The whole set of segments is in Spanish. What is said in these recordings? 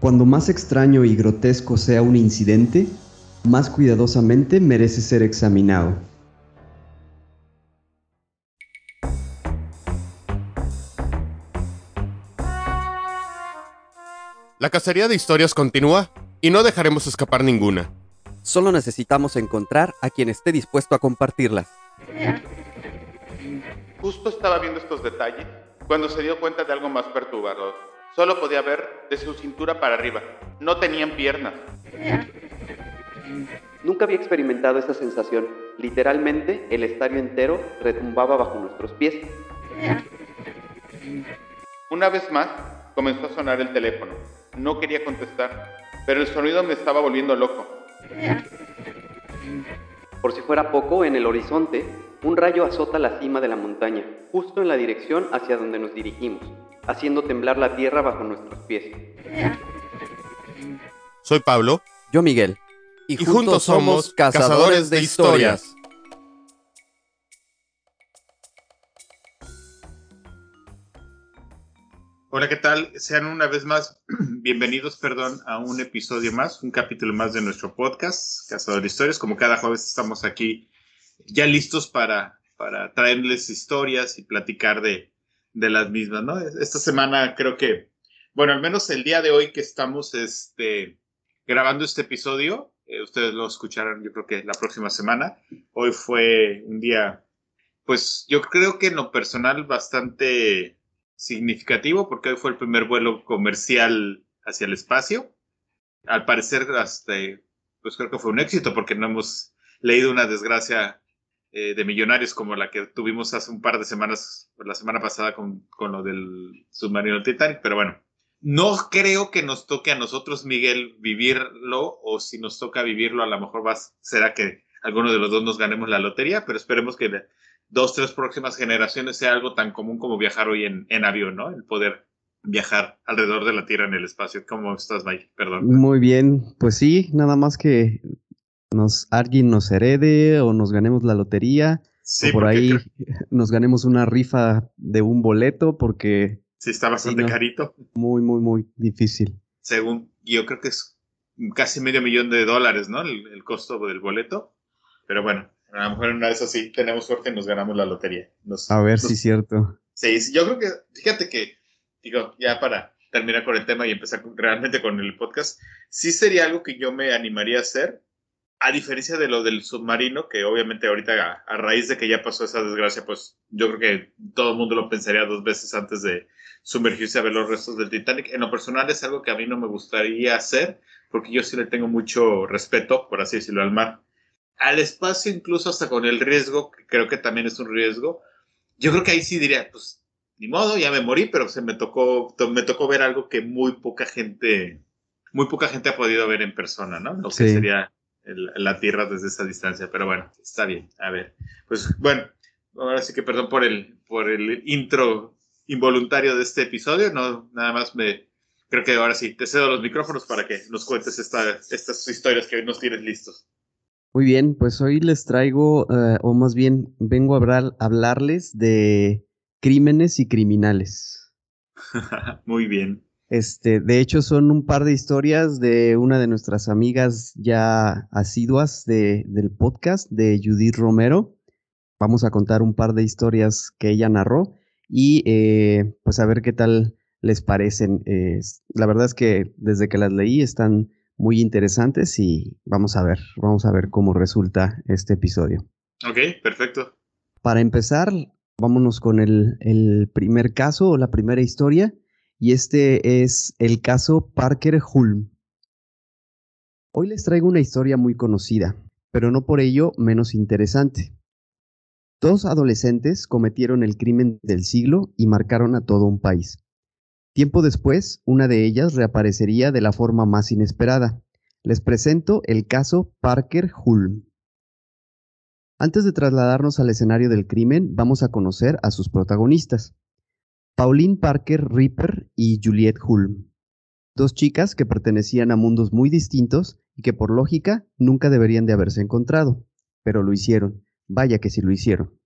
Cuando más extraño y grotesco sea un incidente, más cuidadosamente merece ser examinado. La cacería de historias continúa y no dejaremos escapar ninguna. Solo necesitamos encontrar a quien esté dispuesto a compartirlas. Justo estaba viendo estos detalles cuando se dio cuenta de algo más perturbador. Solo podía ver de su cintura para arriba. No tenían piernas. Nunca había experimentado esa sensación. Literalmente, el estadio entero retumbaba bajo nuestros pies. Una vez más, comenzó a sonar el teléfono. No quería contestar, pero el sonido me estaba volviendo loco. Por si fuera poco, en el horizonte, un rayo azota la cima de la montaña, justo en la dirección hacia donde nos dirigimos, haciendo temblar la tierra bajo nuestros pies. Soy Pablo. Yo Miguel. Y, juntos somos cazadores de historias. Hola, ¿qué tal? Sean una vez más bienvenidos, perdón, a un episodio más, un capítulo más de nuestro podcast, Cazador de Historias. Como cada jueves estamos aquí ya listos para, para traerles historias y platicar de, de las mismas, ¿no? Esta semana creo que, bueno, al menos el día de hoy que estamos este, grabando este episodio, eh, ustedes lo escucharán yo creo que la próxima semana. Hoy fue un día, pues yo creo que en lo personal bastante significativo porque hoy fue el primer vuelo comercial hacia el espacio. Al parecer, hasta, pues creo que fue un éxito porque no hemos leído una desgracia eh, de millonarios como la que tuvimos hace un par de semanas, la semana pasada con, con lo del submarino Titanic, pero bueno, no creo que nos toque a nosotros, Miguel, vivirlo, o si nos toca vivirlo, a lo mejor va, será que alguno de los dos nos ganemos la lotería, pero esperemos que de dos, tres próximas generaciones sea algo tan común como viajar hoy en, en avión, ¿no? El poder viajar alrededor de la Tierra en el espacio. ¿Cómo estás, Mike? Perdón. Muy bien, pues sí, nada más que nos alguien nos herede o nos ganemos la lotería o por ahí nos ganemos una rifa de un boleto porque sí está bastante carito. Muy muy muy difícil. Según yo creo que es casi medio millón de dólares, ¿no? El, costo del boleto. Pero bueno, a lo mejor una vez así tenemos suerte y nos ganamos la lotería. a ver si es cierto. Sí, yo creo que, fíjate que, digo, ya para terminar con el tema y empezar realmente con el podcast, sí sería algo que yo me animaría a hacer, a diferencia de lo del submarino, que obviamente ahorita a, raíz de que ya pasó esa desgracia, pues yo creo que todo el mundo lo pensaría dos veces antes de sumergirse a ver los restos del Titanic. En lo personal es algo que a mí no me gustaría hacer, porque yo sí le tengo mucho respeto, por así decirlo, al mar. Al espacio, incluso hasta con el riesgo, que creo que también es un riesgo, yo creo que ahí sí diría, pues, ni modo, ya me morí, pero se me tocó, me tocó ver algo que muy poca gente, muy poca gente ha podido ver en persona, ¿no? Lo que sería la Tierra desde esa distancia, pero bueno, está bien. A ver, pues bueno, ahora sí que perdón por el, por el intro involuntario de este episodio, no, nada más me, creo que ahora sí, te cedo los micrófonos para que nos cuentes esta, estas historias que nos tienes listos. Muy bien, pues hoy les traigo, eh, o más bien vengo a hablar, hablarles de crímenes y criminales. Muy bien. Este, de hecho, son un par de historias de una de nuestras amigas ya asiduas de, del podcast, de Judith Romero. Vamos a contar un par de historias que ella narró y eh, pues a ver qué tal les parecen. la verdad es que desde que las leí están muy interesantes y vamos a ver, vamos a ver cómo resulta este episodio. Ok, perfecto. Para empezar, vámonos con el, el primer caso o la primera historia y este es el caso Parker Hulm. Hoy les traigo una historia muy conocida, pero no por ello menos interesante. Dos adolescentes cometieron el crimen del siglo y marcaron a todo un país. Tiempo después, una de ellas reaparecería de la forma más inesperada. Les presento el caso Parker Hulm. Antes de trasladarnos al escenario del crimen, vamos a conocer a sus protagonistas. Pauline Parker Ripper y Juliette Hulme, dos chicas que pertenecían a mundos muy distintos y que por lógica nunca deberían de haberse encontrado, pero lo hicieron, vaya que sí lo hicieron.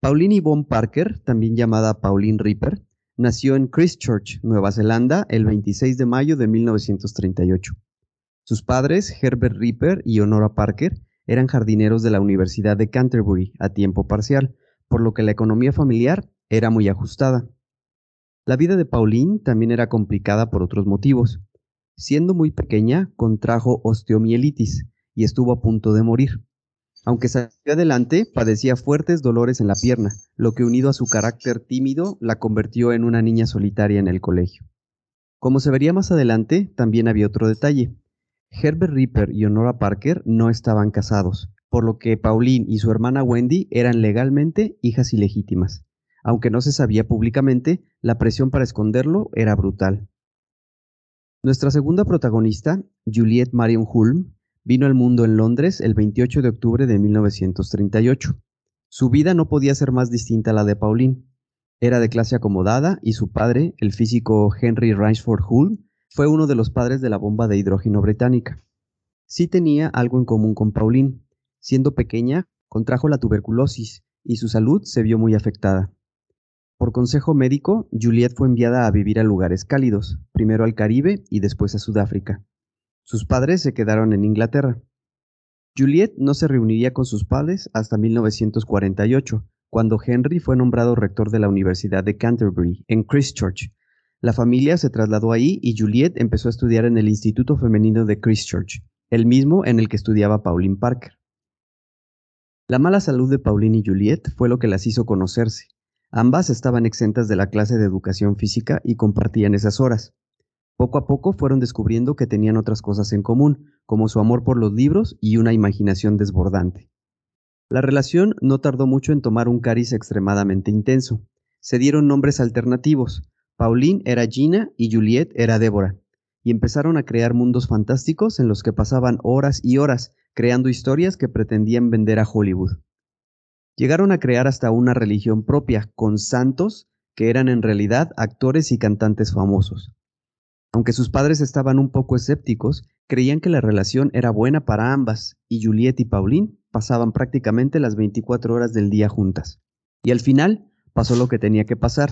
Pauline Yvonne Parker, también llamada Pauline Ripper, nació en Christchurch, Nueva Zelanda, el 26 de mayo de 1938. Sus padres, Herbert Ripper y Honora Parker, eran jardineros de la Universidad de Canterbury a tiempo parcial, por lo que la economía familiar era muy ajustada. La vida de Pauline también era complicada por otros motivos. Siendo muy pequeña, contrajo osteomielitis y estuvo a punto de morir. Aunque salió adelante, padecía fuertes dolores en la pierna, lo que unido a su carácter tímido la convirtió en una niña solitaria en el colegio. Como se vería más adelante, también había otro detalle. Herbert Ripper y Honora Parker no estaban casados, por lo que Pauline y su hermana Wendy eran legalmente hijas ilegítimas. Aunque no se sabía públicamente, la presión para esconderlo era brutal. Nuestra segunda protagonista, Juliette Marion Hulme, vino al mundo en Londres el 28 de octubre de 1938. Su vida no podía ser más distinta a la de Pauline. Era de clase acomodada y su padre, el físico Henry Rainsford Hulme, fue uno de los padres de la bomba de hidrógeno británica. Sí tenía algo en común con Pauline. Siendo pequeña, contrajo la tuberculosis y su salud se vio muy afectada. Por consejo médico, Juliet fue enviada a vivir a lugares cálidos, primero al Caribe y después a Sudáfrica. Sus padres se quedaron en Inglaterra. Juliet no se reuniría con sus padres hasta 1948, cuando Henry fue nombrado rector de la Universidad de Canterbury, en Christchurch, la familia se trasladó ahí y Juliet empezó a estudiar en el Instituto Femenino de Christchurch, el mismo en el que estudiaba Pauline Parker. La mala salud de Pauline y Juliet fue lo que las hizo conocerse. Ambas estaban exentas de la clase de educación física y compartían esas horas. Poco a poco fueron descubriendo que tenían otras cosas en común, como su amor por los libros y una imaginación desbordante. La relación no tardó mucho en tomar un cariz extremadamente intenso. Se dieron nombres alternativos, Pauline era Gina y Juliet era Débora, y empezaron a crear mundos fantásticos en los que pasaban horas y horas creando historias que pretendían vender a Hollywood. Llegaron a crear hasta una religión propia, con santos que eran en realidad actores y cantantes famosos. Aunque sus padres estaban un poco escépticos, creían que la relación era buena para ambas, y Juliet y Pauline pasaban prácticamente las 24 horas del día juntas. Y al final pasó lo que tenía que pasar.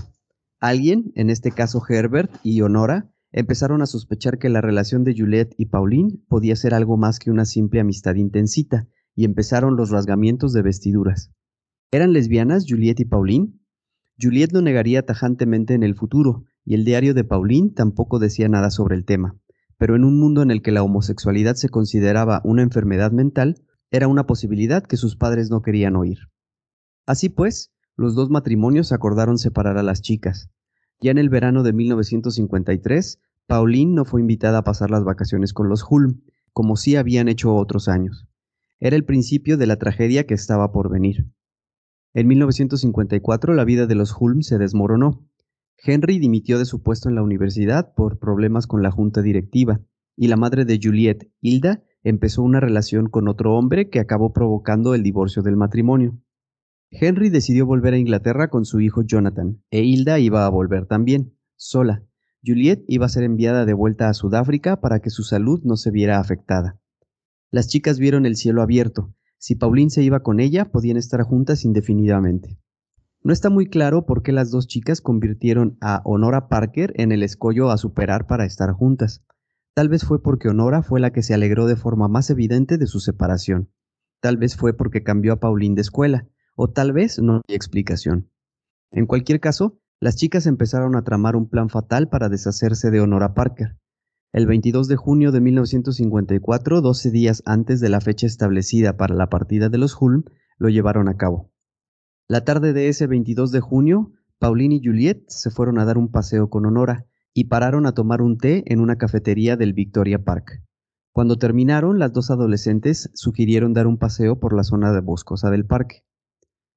Alguien, en este caso Herbert y Honora, empezaron a sospechar que la relación de Juliet y Pauline podía ser algo más que una simple amistad intensita, y empezaron los rasgamientos de vestiduras. ¿Eran lesbianas Juliet y Pauline? Juliet lo negaría tajantemente en el futuro, y el diario de Pauline tampoco decía nada sobre el tema, pero en un mundo en el que la homosexualidad se consideraba una enfermedad mental, era una posibilidad que sus padres no querían oír. Así pues, los dos matrimonios acordaron separar a las chicas. Ya en el verano de 1953, Pauline no fue invitada a pasar las vacaciones con los Hulm, como sí habían hecho otros años. Era el principio de la tragedia que estaba por venir. En 1954 la vida de los Hulm se desmoronó. Henry dimitió de su puesto en la universidad por problemas con la junta directiva, y la madre de Juliet, Hilda, empezó una relación con otro hombre que acabó provocando el divorcio del matrimonio. Henry decidió volver a Inglaterra con su hijo Jonathan, e Hilda iba a volver también, sola. Juliet iba a ser enviada de vuelta a Sudáfrica para que su salud no se viera afectada. Las chicas vieron el cielo abierto. Si Pauline se iba con ella, podían estar juntas indefinidamente. No está muy claro por qué las dos chicas convirtieron a Honora Parker en el escollo a superar para estar juntas. Tal vez fue porque Honora fue la que se alegró de forma más evidente de su separación. Tal vez fue porque cambió a Pauline de escuela, o tal vez no hay explicación. En cualquier caso, las chicas empezaron a tramar un plan fatal para deshacerse de Honora Parker. El 22 de junio de 1954, 12 días antes de la fecha establecida para la partida de los Hulm, lo llevaron a cabo. La tarde de ese 22 de junio, Pauline y Juliet se fueron a dar un paseo con Honora y pararon a tomar un té en una cafetería del Victoria Park. Cuando terminaron, las dos adolescentes sugirieron dar un paseo por la zona boscosa del parque.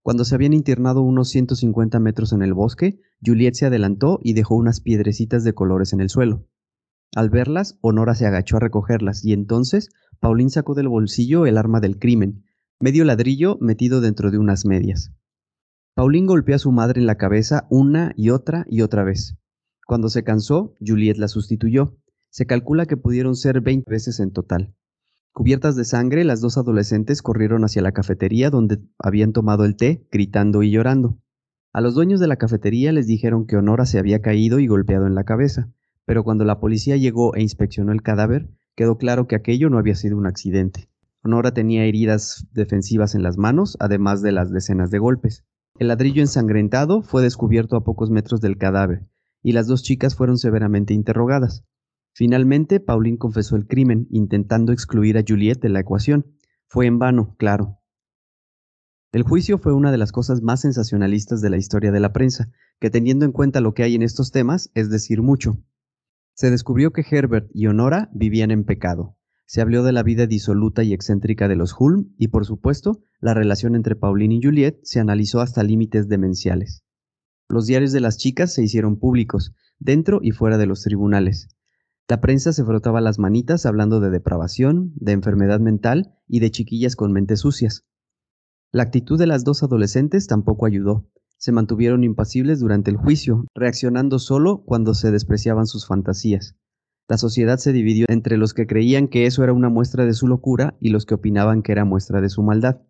Cuando se habían internado unos 150 metros en el bosque, Juliet se adelantó y dejó unas piedrecitas de colores en el suelo. Al verlas, Honora se agachó a recogerlas y entonces Pauline sacó del bolsillo el arma del crimen, medio ladrillo metido dentro de unas medias. Pauline golpeó a su madre en la cabeza una y otra y otra vez. Cuando se cansó, Juliet la sustituyó. Se calcula que pudieron ser 20 veces en total. Cubiertas de sangre, las dos adolescentes corrieron hacia la cafetería donde habían tomado el té, gritando y llorando. A los dueños de la cafetería les dijeron que Honora se había caído y golpeado en la cabeza, pero cuando la policía llegó e inspeccionó el cadáver, quedó claro que aquello no había sido un accidente. Honora tenía heridas defensivas en las manos, además de las decenas de golpes. El ladrillo ensangrentado fue descubierto a pocos metros del cadáver, y las dos chicas fueron severamente interrogadas. Finalmente, Pauline confesó el crimen, intentando excluir a Juliet de la ecuación. Fue en vano, claro. El juicio fue una de las cosas más sensacionalistas de la historia de la prensa, que teniendo en cuenta lo que hay en estos temas, es decir mucho. Se descubrió que Herbert y Honora vivían en pecado. Se habló de la vida disoluta y excéntrica de los Hulm y, por supuesto, la relación entre Pauline y Juliet se analizó hasta límites demenciales. Los diarios de las chicas se hicieron públicos, dentro y fuera de los tribunales. La prensa se frotaba las manitas hablando de depravación, de enfermedad mental y de chiquillas con mentes sucias. La actitud de las dos adolescentes tampoco ayudó. Se mantuvieron impasibles durante el juicio, reaccionando solo cuando se despreciaban sus fantasías. La sociedad se dividió entre los que creían que eso era una muestra de su locura y los que opinaban que era muestra de su maldad.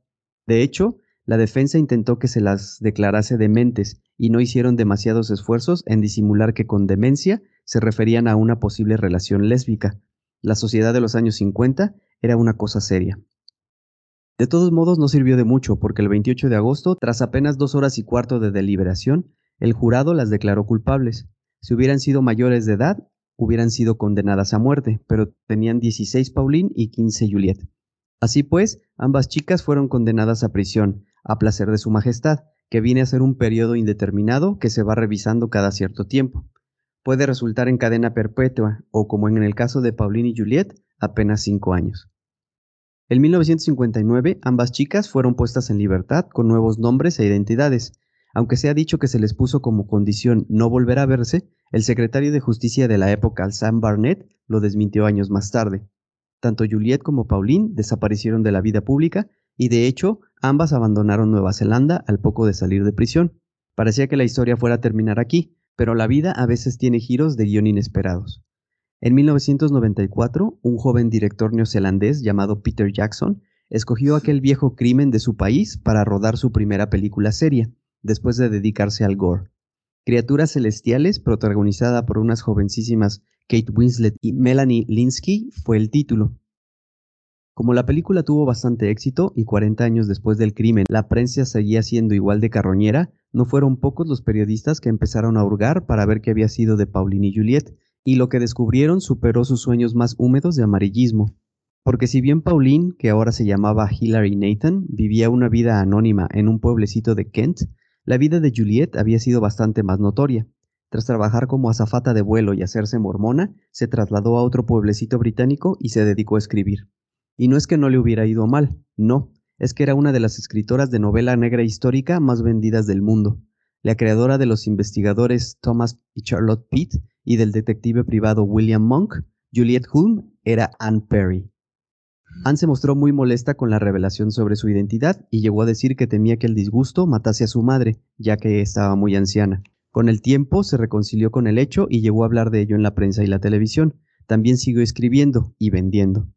De hecho, la defensa intentó que se las declarase dementes y no hicieron demasiados esfuerzos en disimular que con demencia se referían a una posible relación lésbica. La sociedad de los años 50 era una cosa seria. De todos modos no sirvió de mucho porque el 28 de agosto, tras apenas dos horas y cuarto de deliberación, el jurado las declaró culpables. Si hubieran sido mayores de edad, hubieran sido condenadas a muerte, pero tenían 16 Pauline y 15 Juliet. Así pues, ambas chicas fueron condenadas a prisión, a placer de su majestad, que viene a ser un periodo indeterminado que se va revisando cada cierto tiempo puede resultar en cadena perpetua o, como en el caso de Pauline y Juliet, apenas cinco años. En 1959, ambas chicas fueron puestas en libertad con nuevos nombres e identidades. Aunque se ha dicho que se les puso como condición no volver a verse, el secretario de Justicia de la época, Sam Barnett, lo desmintió años más tarde. Tanto Juliet como Pauline desaparecieron de la vida pública y de hecho ambas abandonaron Nueva Zelanda al poco de salir de prisión. Parecía que la historia fuera a terminar aquí, pero la vida a veces tiene giros de guion inesperados. En 1994, un joven director neozelandés llamado Peter Jackson escogió aquel viejo crimen de su país para rodar su primera película seria, después de dedicarse al gore. Criaturas Celestiales, protagonizada por unas jovencísimas Kate Winslet y Melanie Linsky, fue el título. Como la película tuvo bastante éxito y 40 años después del crimen la prensa seguía siendo igual de carroñera, no fueron pocos los periodistas que empezaron a hurgar para ver qué había sido de Pauline y Juliet, y lo que descubrieron superó sus sueños más húmedos de amarillismo. Porque si bien Pauline, que ahora se llamaba Hilary Nathan, vivía una vida anónima en un pueblecito de Kent, la vida de Juliet había sido bastante más notoria. Tras trabajar como azafata de vuelo y hacerse mormona, se trasladó a otro pueblecito británico y se dedicó a escribir. Y no es que no le hubiera ido mal, no, es que era una de las escritoras de novela negra histórica más vendidas del mundo, la creadora de los investigadores Thomas y Charlotte Pitt y del detective privado William Monk, Juliet Hulme era Anne Perry. Anne se mostró muy molesta con la revelación sobre su identidad y llegó a decir que temía que el disgusto matase a su madre, ya que estaba muy anciana. Con el tiempo se reconcilió con el hecho y llegó a hablar de ello en la prensa y la televisión. También siguió escribiendo y vendiendo.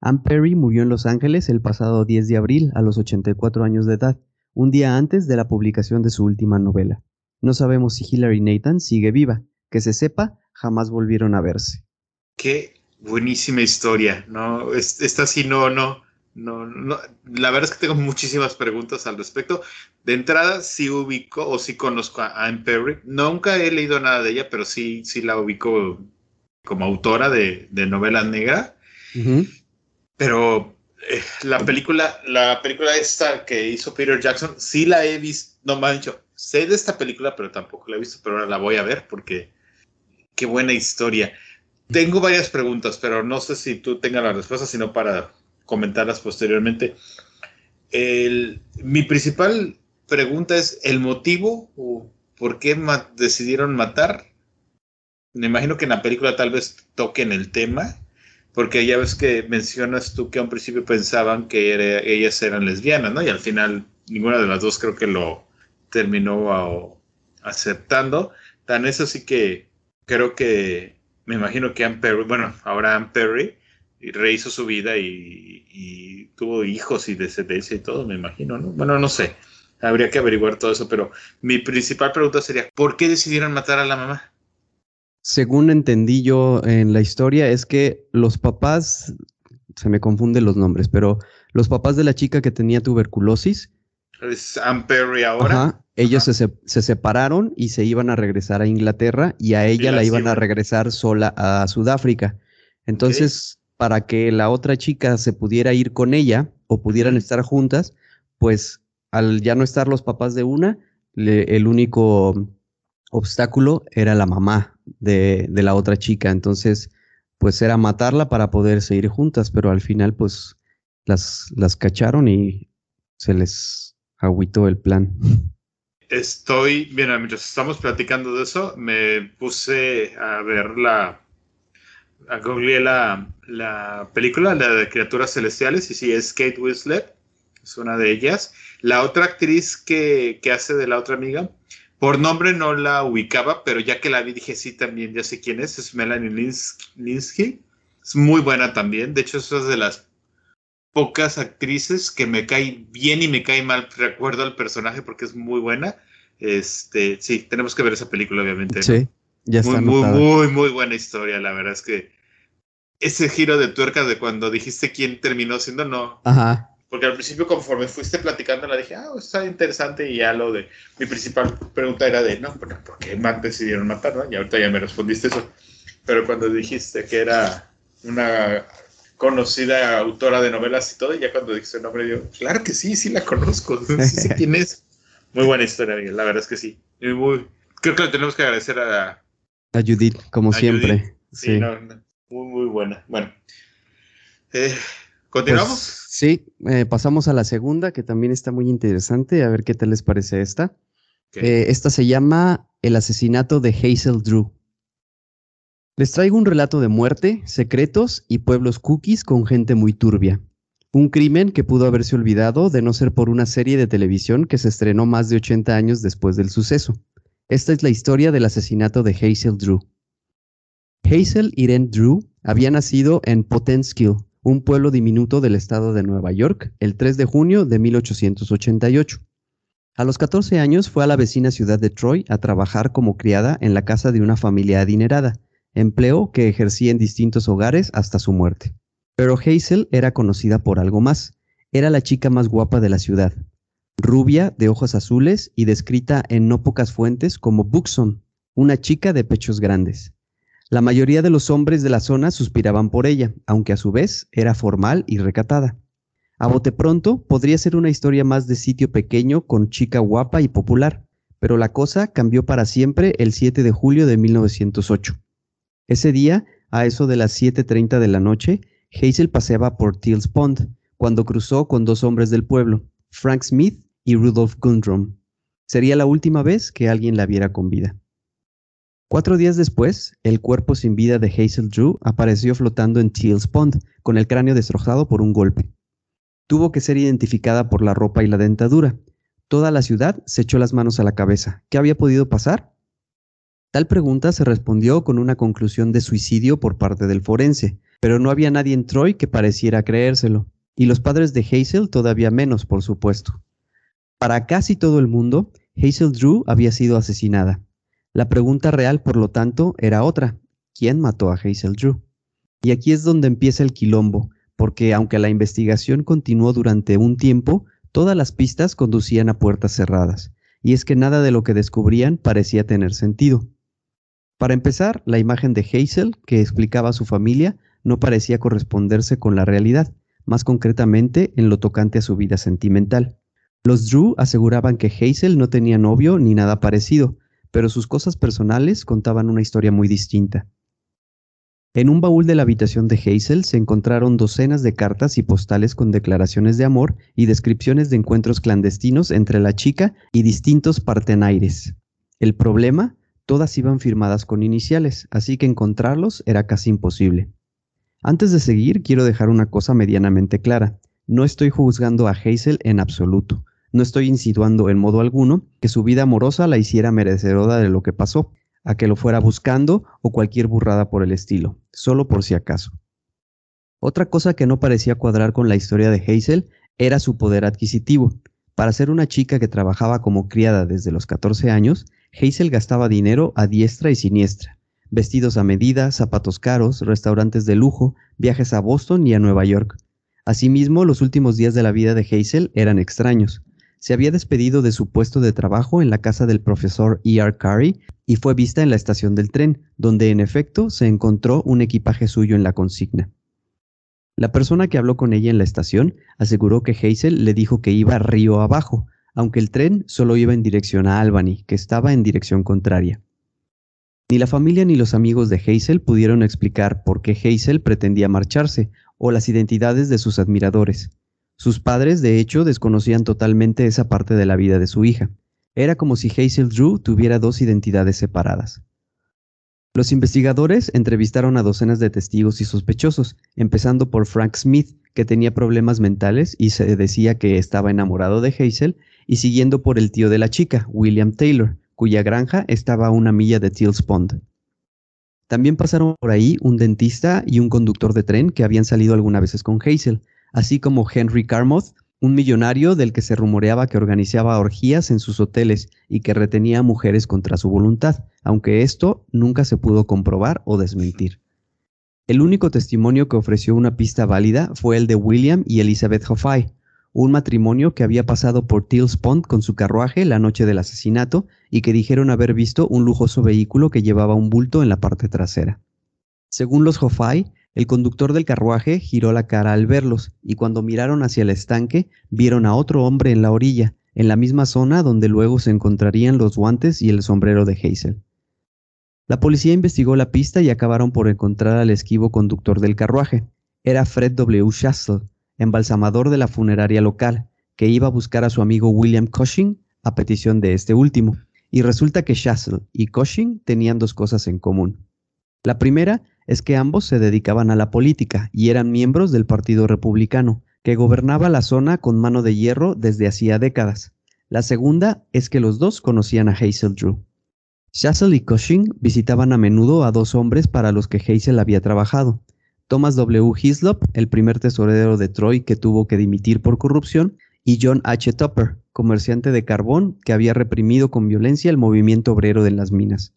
Anne Perry murió en Los Ángeles el pasado 10 de abril a los 84 años de edad, un día antes de la publicación de su última novela. No sabemos si Hilary Nathan sigue viva. Que se sepa, jamás volvieron a verse. Qué buenísima historia, ¿no? Esta sí, no, no, no, no. La verdad es que tengo muchísimas preguntas al respecto. De entrada, sí ubico o sí conozco a Anne Perry. Nunca he leído nada de ella, pero sí, sí la ubico como autora de, novela negra. Pero eh, la película, la película esta que hizo Peter Jackson, sí la he visto, no me han dicho, sé de esta película, pero tampoco la he visto, pero ahora la voy a ver porque qué buena historia. Tengo varias preguntas, pero no sé si tú tengas la respuesta, sino para comentarlas posteriormente. mi principal pregunta es el motivo o por qué decidieron matar. Me imagino que en la película tal vez toquen el tema, porque ya ves que mencionas tú que a un principio pensaban que ellas eran lesbianas, ¿no? Y al final ninguna de las dos creo que lo terminó aceptando. Tan eso sí que creo que me imagino que Anne Perry, bueno, ahora Anne Perry rehizo su vida y, tuvo hijos y descendencia y todo, me imagino, ¿no? Bueno, no sé. habría que averiguar todo eso, pero mi principal pregunta sería, ¿por qué decidieron matar a la mamá? Según entendí yo en la historia, es que los papás, se me confunden los nombres, pero los papás de la chica que tenía tuberculosis, Es Ann Perry ahora. ajá, ellos se, se- se separaron y se iban a regresar a Inglaterra y a ella la la iban a regresar sola a Sudáfrica. Entonces, para que la otra chica se pudiera ir con ella o pudieran estar juntas, pues al ya no estar los papás de una, le- el único obstáculo era la mamá de, de la otra chica. Entonces, pues era matarla para poder seguir juntas, pero al final, pues las, las cacharon y se les agüitó el plan. Estoy, mira, mientras estamos platicando de eso, me puse a ver la, a googleé la, la película, la de Criaturas Celestiales, y sí, es Kate Winslet, es una de ellas. La otra actriz que, que hace de la otra amiga, por nombre no la ubicaba, pero ya que la vi dije, sí, también ya sé quién es, es Melanie Lins- Linsky. Es muy buena también, de hecho es de las pocas actrices que me cae bien y me cae mal. Recuerdo al personaje porque es muy buena. Este, sí, tenemos que ver esa película, obviamente. Sí, ya muy, está muy, anotada. muy, muy buena historia. La verdad es que ese giro de tuerca de cuando dijiste quién terminó siendo, no. Ajá. Porque al principio, conforme fuiste platicando, la dije, ah, está interesante. Y ya lo de. Mi principal pregunta era de, no, pero ¿por qué decidieron matar? ¿no? Y ahorita ya me respondiste eso. Pero cuando dijiste que era una conocida autora de novelas y todo, y ya cuando dijiste el nombre, yo, claro que sí, sí la conozco. Sí sé quién es. Muy buena historia, Miguel. La verdad es que sí. Y muy, creo que le tenemos que agradecer a, A Judith, como A siempre. Judith. Sí, Sí. no, no, muy, muy buena. Bueno, eh, ¿continuamos? Pues, sí, eh, pasamos a la segunda, que también está muy interesante. A ver qué tal les parece esta. Eh, esta se llama El asesinato de Hazel Drew. Les traigo un relato de muerte, secretos y pueblos cookies con gente muy turbia. Un crimen que pudo haberse olvidado de no ser por una serie de televisión que se estrenó más de 80 años después del suceso. Esta es la historia del asesinato de Hazel Drew. Hazel Irene Drew había nacido en Potenskill, un pueblo diminuto del estado de Nueva York, el 3 de junio de 1888. A los 14 años fue a la vecina ciudad de Troy a trabajar como criada en la casa de una familia adinerada, empleo que ejercía en distintos hogares hasta su muerte. Pero Hazel era conocida por algo más. Era la chica más guapa de la ciudad, rubia, de ojos azules y descrita en no pocas fuentes como Buxom, una chica de pechos grandes. La mayoría de los hombres de la zona suspiraban por ella, aunque a su vez era formal y recatada. A bote pronto podría ser una historia más de sitio pequeño con chica guapa y popular, pero la cosa cambió para siempre el 7 de julio de 1908. Ese día, a eso de las 7.30 de la noche, Hazel paseaba por Teals Pond, cuando cruzó con dos hombres del pueblo, Frank Smith y Rudolph Gundrum. Sería la última vez que alguien la viera con vida. Cuatro días después, el cuerpo sin vida de Hazel Drew apareció flotando en Teals Pond, con el cráneo destrozado por un golpe. Tuvo que ser identificada por la ropa y la dentadura. Toda la ciudad se echó las manos a la cabeza. ¿Qué había podido pasar? Tal pregunta se respondió con una conclusión de suicidio por parte del forense, pero no había nadie en Troy que pareciera creérselo, y los padres de Hazel todavía menos, por supuesto. Para casi todo el mundo, Hazel Drew había sido asesinada. La pregunta real, por lo tanto, era otra. ¿Quién mató a Hazel Drew? Y aquí es donde empieza el quilombo, porque aunque la investigación continuó durante un tiempo, todas las pistas conducían a puertas cerradas, y es que nada de lo que descubrían parecía tener sentido. Para empezar, la imagen de Hazel, que explicaba a su familia, no parecía corresponderse con la realidad, más concretamente en lo tocante a su vida sentimental. Los Drew aseguraban que Hazel no tenía novio ni nada parecido, pero sus cosas personales contaban una historia muy distinta. En un baúl de la habitación de Hazel se encontraron docenas de cartas y postales con declaraciones de amor y descripciones de encuentros clandestinos entre la chica y distintos partenaires. El problema, todas iban firmadas con iniciales, así que encontrarlos era casi imposible. Antes de seguir, quiero dejar una cosa medianamente clara. No estoy juzgando a Hazel en absoluto. No estoy insinuando en modo alguno que su vida amorosa la hiciera merecedora de lo que pasó, a que lo fuera buscando o cualquier burrada por el estilo, solo por si acaso. Otra cosa que no parecía cuadrar con la historia de Hazel era su poder adquisitivo. Para ser una chica que trabajaba como criada desde los 14 años, Hazel gastaba dinero a diestra y siniestra. Vestidos a medida, zapatos caros, restaurantes de lujo, viajes a Boston y a Nueva York. Asimismo, los últimos días de la vida de Hazel eran extraños. Se había despedido de su puesto de trabajo en la casa del profesor E. R. Carey y fue vista en la estación del tren, donde en efecto se encontró un equipaje suyo en la consigna. La persona que habló con ella en la estación aseguró que Hazel le dijo que iba río abajo, aunque el tren solo iba en dirección a Albany, que estaba en dirección contraria. Ni la familia ni los amigos de Hazel pudieron explicar por qué Hazel pretendía marcharse o las identidades de sus admiradores. Sus padres, de hecho, desconocían totalmente esa parte de la vida de su hija. Era como si Hazel Drew tuviera dos identidades separadas. Los investigadores entrevistaron a docenas de testigos y sospechosos, empezando por Frank Smith, que tenía problemas mentales y se decía que estaba enamorado de Hazel, y siguiendo por el tío de la chica, William Taylor, cuya granja estaba a una milla de Tills Pond. También pasaron por ahí un dentista y un conductor de tren que habían salido algunas veces con Hazel, así como Henry Carmouth, un millonario del que se rumoreaba que organizaba orgías en sus hoteles y que retenía mujeres contra su voluntad, aunque esto nunca se pudo comprobar o desmentir. El único testimonio que ofreció una pista válida fue el de William y Elizabeth Hoffay, un matrimonio que había pasado por Tills Pond con su carruaje la noche del asesinato y que dijeron haber visto un lujoso vehículo que llevaba un bulto en la parte trasera. Según los Hoffay, el conductor del carruaje giró la cara al verlos, y cuando miraron hacia el estanque, vieron a otro hombre en la orilla, en la misma zona donde luego se encontrarían los guantes y el sombrero de Hazel. La policía investigó la pista y acabaron por encontrar al esquivo conductor del carruaje. Era Fred W. Shastle, embalsamador de la funeraria local, que iba a buscar a su amigo William Cushing a petición de este último. Y resulta que Shastle y Cushing tenían dos cosas en común. La primera es que ambos se dedicaban a la política y eran miembros del Partido Republicano, que gobernaba la zona con mano de hierro desde hacía décadas. La segunda es que los dos conocían a Hazel Drew. Shassel y Cushing visitaban a menudo a dos hombres para los que Hazel había trabajado. Thomas W. Hislop, el primer tesorero de Troy que tuvo que dimitir por corrupción, y John H. Tupper, comerciante de carbón que había reprimido con violencia el movimiento obrero de las minas.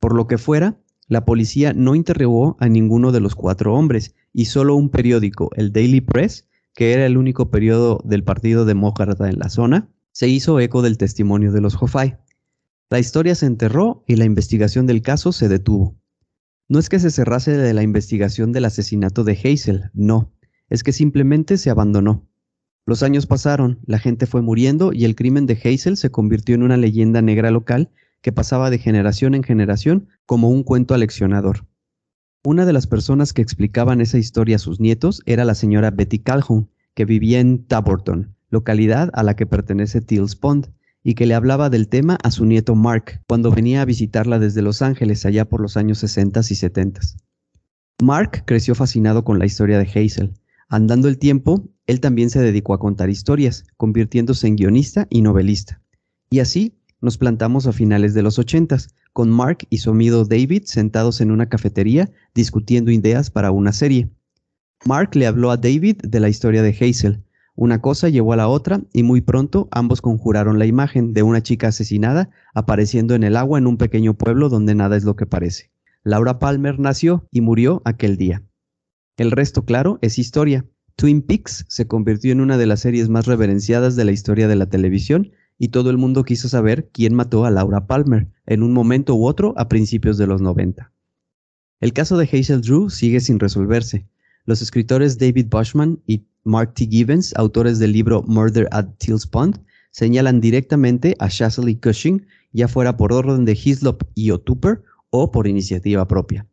Por lo que fuera, la policía no interrogó a ninguno de los cuatro hombres y solo un periódico, el Daily Press, que era el único periodo del Partido Demócrata en la zona, se hizo eco del testimonio de los Hoffai. La historia se enterró y la investigación del caso se detuvo. No es que se cerrase de la investigación del asesinato de Hazel, no, es que simplemente se abandonó. Los años pasaron, la gente fue muriendo y el crimen de Hazel se convirtió en una leyenda negra local que pasaba de generación en generación como un cuento aleccionador. Una de las personas que explicaban esa historia a sus nietos era la señora Betty Calhoun, que vivía en Taborton, localidad a la que pertenece Tills Pond, y que le hablaba del tema a su nieto Mark cuando venía a visitarla desde Los Ángeles allá por los años 60 y 70. Mark creció fascinado con la historia de Hazel. Andando el tiempo, él también se dedicó a contar historias, convirtiéndose en guionista y novelista. Y así nos plantamos a finales de los ochentas, con Mark y su amigo David sentados en una cafetería discutiendo ideas para una serie. Mark le habló a David de la historia de Hazel. Una cosa llevó a la otra y muy pronto ambos conjuraron la imagen de una chica asesinada apareciendo en el agua en un pequeño pueblo donde nada es lo que parece. Laura Palmer nació y murió aquel día. El resto, claro, es historia. Twin Peaks se convirtió en una de las series más reverenciadas de la historia de la televisión y todo el mundo quiso saber quién mató a Laura Palmer en un momento u otro a principios de los 90. El caso de Hazel Drew sigue sin resolverse. Los escritores David Bushman y Mark T. Gibbons, autores del libro Murder at Tills Pond, señalan directamente a Shasley Cushing, ya fuera por orden de Hislop y O'Tupper o por iniciativa propia.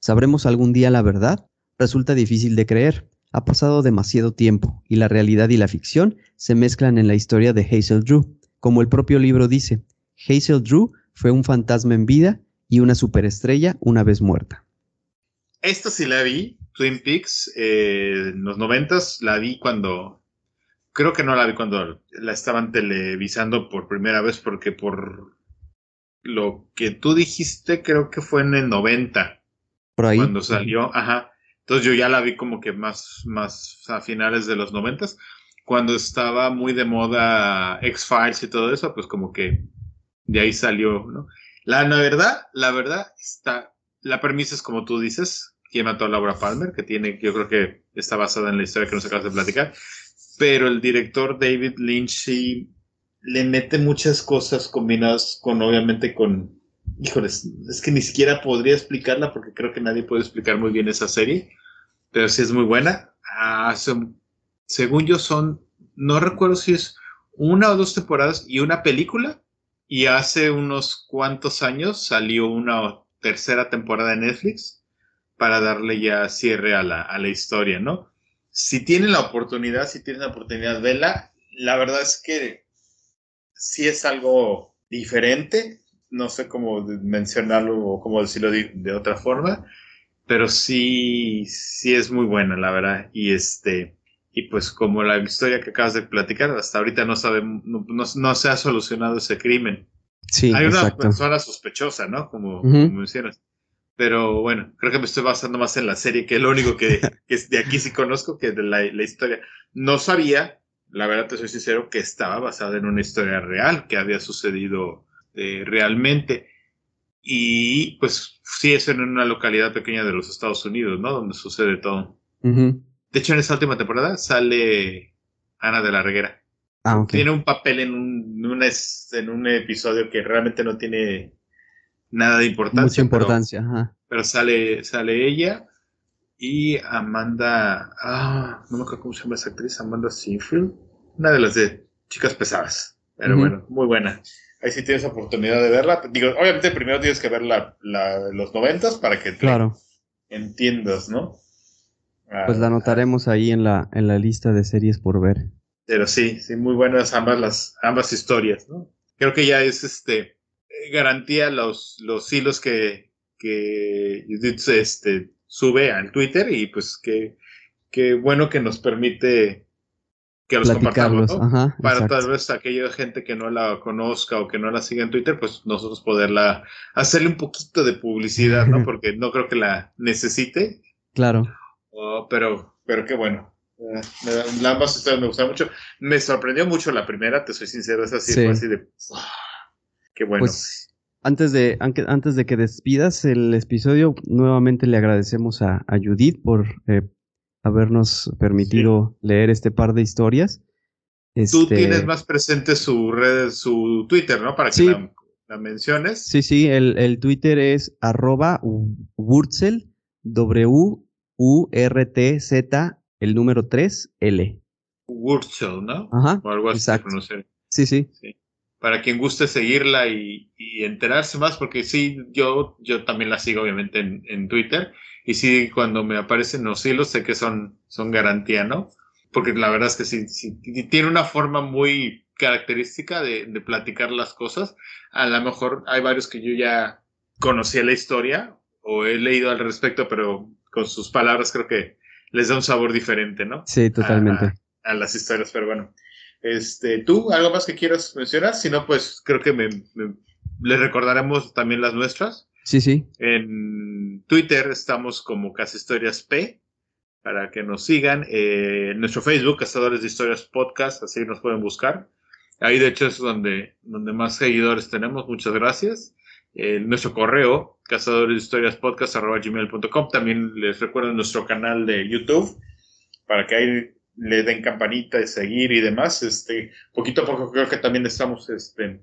¿Sabremos algún día la verdad? Resulta difícil de creer. Ha pasado demasiado tiempo y la realidad y la ficción se mezclan en la historia de Hazel Drew. Como el propio libro dice, Hazel Drew fue un fantasma en vida y una superestrella una vez muerta. Esto sí la vi, Twin Peaks, eh, en los noventas, la vi cuando, creo que no la vi cuando la estaban televisando por primera vez, porque por lo que tú dijiste, creo que fue en el 90. Por ahí. Cuando salió, ajá. Entonces yo ya la vi como que más, más a finales de los noventas. Cuando estaba muy de moda X-Files y todo eso, pues como que de ahí salió, ¿no? La, la verdad, la verdad, está, la premisa es como tú dices, quién mató a Laura Palmer, que tiene, yo creo que está basada en la historia que nos acabas de platicar, pero el director David Lynch sí le mete muchas cosas combinadas con, obviamente, con, híjoles, es que ni siquiera podría explicarla porque creo que nadie puede explicar muy bien esa serie, pero sí es muy buena. Ah, son, según yo son, no recuerdo si es una o dos temporadas y una película, y hace unos cuantos años salió una tercera temporada de Netflix para darle ya cierre a la, a la historia, ¿no? Si tienen la oportunidad, si tienen la oportunidad, vela. La verdad es que sí es algo diferente, no sé cómo mencionarlo o cómo decirlo de, de, otra forma, pero sí, sí es muy buena, la verdad. Y este, y pues como la historia que acabas de platicar, hasta ahorita no sabemos, no, no, no, se ha solucionado ese crimen. Sí, Hay una exacto. persona sospechosa, ¿no? Como, Ujú. como mencionas. Pero bueno, creo que me estoy basando más en la serie, que es lo único que, que de aquí sí conozco, que de la, la historia. No sabía, la verdad te soy sincero, que estaba basada en una historia real, que había sucedido eh, realmente. Y pues sí, es en una localidad pequeña de los Estados Unidos, ¿no? Donde sucede todo. Ujú. De hecho, en esa última temporada sale Ana de la Reguera. Ah. Tiene un papel en un, en una es- en un episodio que realmente no tiene nada de importancia. Mucha pero- importancia, ajá. Pero, sale, sale ella y Amanda. Ah, no me acuerdo cómo se llama esa actriz. Amanda Seyfried. Una de las de Chicas Pesadas. Pero bueno, muy buena. Ahí sí tienes oportunidad de verla. Digo, obviamente primero tienes que ver la, la de los noventas para que te Claro. entiendas, ¿no? Pues la anotaremos ahí en la, en la lista de series por ver. Pero sí, sí, muy buenas ambas las ambas historias, ¿no? Creo que ya es este garantía los, los hilos que, que este, sube al Twitter y pues que, que bueno que nos permite que los compartamos, Platicarlos, ¿no? ajá. Para exacto. tal vez aquella gente que no la conozca o que no la siga en Twitter, pues nosotros poderla hacerle un poquito de publicidad, ¿no? Porque no creo que la necesite, Claro. Oh, pero, pero qué bueno. Eh, ambas historias me gustaron mucho. Me sorprendió mucho la primera, te soy sincero, esa sí, Sí. fue así de. "Ah, qué bueno. Pues antes de, antes de que despidas el episodio, nuevamente le agradecemos a, a Judith por eh, habernos permitido leer este par de historias. Tú Este, tienes más presente su red, su Twitter, ¿no? Para que Sí. la, la menciones. Sí, sí, el, el Twitter es arroba Wurzel, W-U-R-T-Z, el número 3, L. Wurzel, ¿no? Ajá, O algo así exacto. pronuncia. Sí, sí, Para quien guste seguirla y, y enterarse más, porque sí, yo, yo también la sigo obviamente en, en Twitter. Y sí, cuando me aparecen los hilos, sé que son, son garantía, ¿no? Porque la verdad es que sí, sí, tiene una forma muy característica de, de platicar las cosas. A lo mejor hay varios que yo ya conocía la historia o he leído al respecto, pero con sus palabras creo que les da un sabor diferente, ¿no? sí, totalmente. a, a las historias, pero bueno. Este, ¿Tú algo más que quieras mencionar? Si no, pues creo que me, me- les recordaremos también las nuestras. Sí, sí, En Twitter estamos como Casa Historias P, para que nos sigan. Eh, en nuestro Facebook, Cazadores de Historias Podcast, así nos pueden buscar. Ahí, de hecho, es donde, donde más seguidores tenemos. Muchas gracias. Eh, nuestro correo, cazadores de historias podcast, arroba gmail.com. También les recuerdo nuestro canal de YouTube, para que ahí le den campanita de seguir y demás. Este, poquito a poco creo que también estamos este,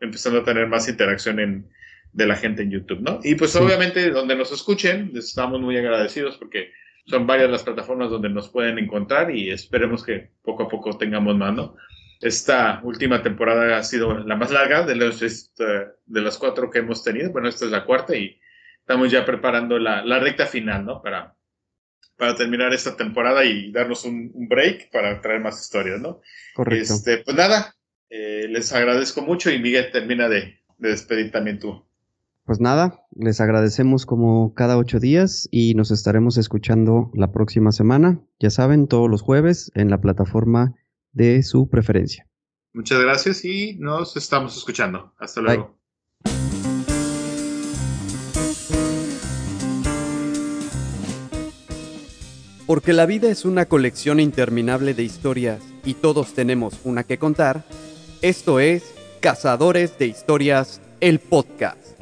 empezando a tener más interacción en, de la gente en YouTube, ¿no? Y pues Sí. obviamente donde nos escuchen, les estamos muy agradecidos porque son varias las plataformas donde nos pueden encontrar y esperemos que poco a poco tengamos más, ¿no? Esta última temporada ha sido la más larga de, los, este, de las cuatro que hemos tenido. Bueno, esta es la cuarta y estamos ya preparando la, la recta final, ¿no? Para, para terminar esta temporada y darnos un, un break para traer más historias, ¿no? correcto. Este, pues nada, eh, les agradezco mucho y Miguel termina de, de despedir también tú. Pues nada, les agradecemos como cada ocho días y nos estaremos escuchando la próxima semana. Ya saben, todos los jueves en la plataforma de su preferencia. Muchas gracias y nos estamos escuchando. Hasta Bye. luego. Porque la vida es una colección interminable de historias y todos tenemos una que contar, esto es Cazadores de Historias, el podcast.